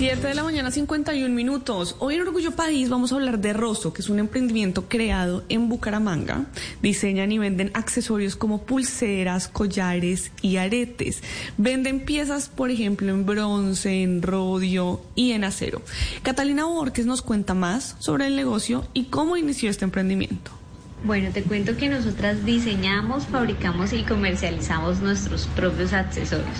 7 de la mañana, 51 minutos. Hoy en Orgullo País vamos a hablar de Rosso, que es un emprendimiento creado en Bucaramanga. Diseñan y venden accesorios como pulseras, collares y aretes. Venden piezas, por ejemplo, en bronce, en rodio y en acero. Catalina Borges nos cuenta más sobre el negocio y cómo inició este emprendimiento. Bueno, te cuento que nosotras diseñamos, fabricamos y comercializamos nuestros propios accesorios.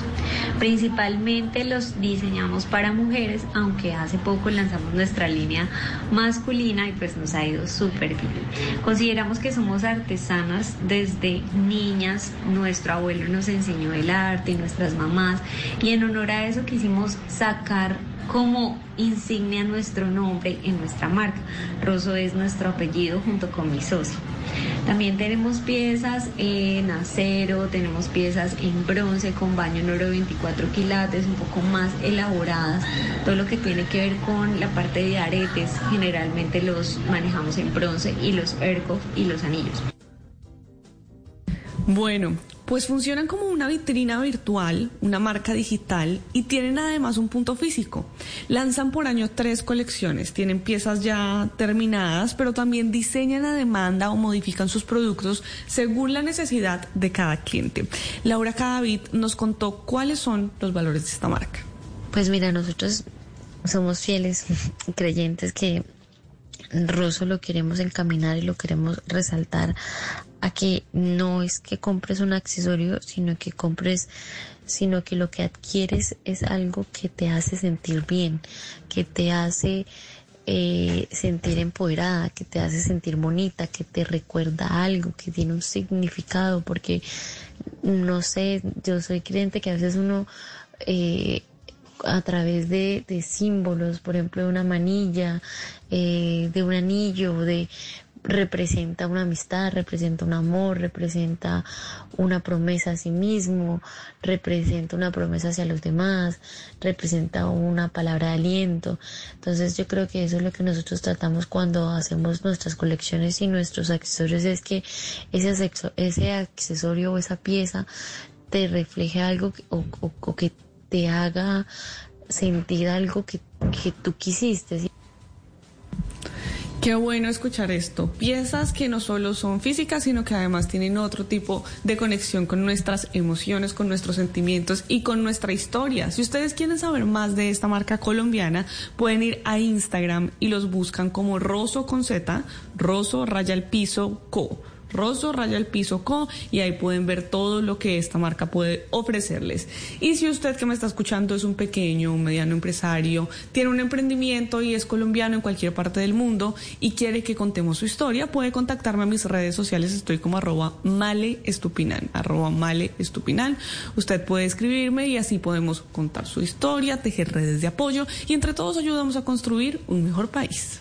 Principalmente los diseñamos para mujeres, aunque hace poco lanzamos nuestra línea masculina y pues nos ha ido súper bien. Consideramos que somos artesanas desde niñas, nuestro abuelo nos enseñó el arte, nuestras mamás, y en honor a eso quisimos sacar como insignia nuestro nombre en nuestra marca. Rosso es nuestro apellido junto con mi socio. También tenemos piezas en acero, tenemos piezas en bronce con baño en oro 24 quilates, un poco más elaboradas. Todo lo que tiene que ver con la parte de aretes, generalmente los manejamos en bronce y los ercos y los anillos. Bueno, pues funcionan como una vitrina virtual, una marca digital y tienen además un punto físico. Lanzan por año tres colecciones, tienen piezas ya terminadas, pero también diseñan a demanda o modifican sus productos según la necesidad de cada cliente. Laura Cadavid nos contó cuáles son los valores de esta marca. Pues mira, nosotros somos fieles creyentes que Rosso lo queremos encaminar y lo queremos resaltar a que no es que compres un accesorio, sino que compres, sino que lo que adquieres es algo que te hace sentir bien, que te hace eh, sentir empoderada, que te hace sentir bonita, que te recuerda algo, que tiene un significado, porque no sé, yo soy creyente que a veces uno eh, a través de, de, símbolos, por ejemplo, de una manilla, eh, de un anillo, de representa una amistad, representa un amor, representa una promesa a sí mismo, representa una promesa hacia los demás, representa una palabra de aliento. Entonces yo creo que eso es lo que nosotros tratamos cuando hacemos nuestras colecciones y nuestros accesorios, es que ese, ese accesorio o esa pieza te refleje algo o, o, o que te haga sentir algo que, que tú quisiste. Qué bueno escuchar esto. Piezas que no solo son físicas, sino que además tienen otro tipo de conexión con nuestras emociones, con nuestros sentimientos y con nuestra historia. Si ustedes quieren saber más de esta marca colombiana, pueden ir a Instagram y los buscan como Rosso con Z, Rosso Raya el Piso Co Rosso Raya el Piso Co y ahí pueden ver todo lo que esta marca puede ofrecerles. Y si usted que me está escuchando es un pequeño, un mediano empresario, tiene un emprendimiento y es colombiano en cualquier parte del mundo y quiere que contemos su historia, puede contactarme a mis redes sociales, estoy como arroba male estupinal, arroba male estupinal. Usted puede escribirme y así podemos contar su historia, tejer redes de apoyo y entre todos ayudamos a construir un mejor país.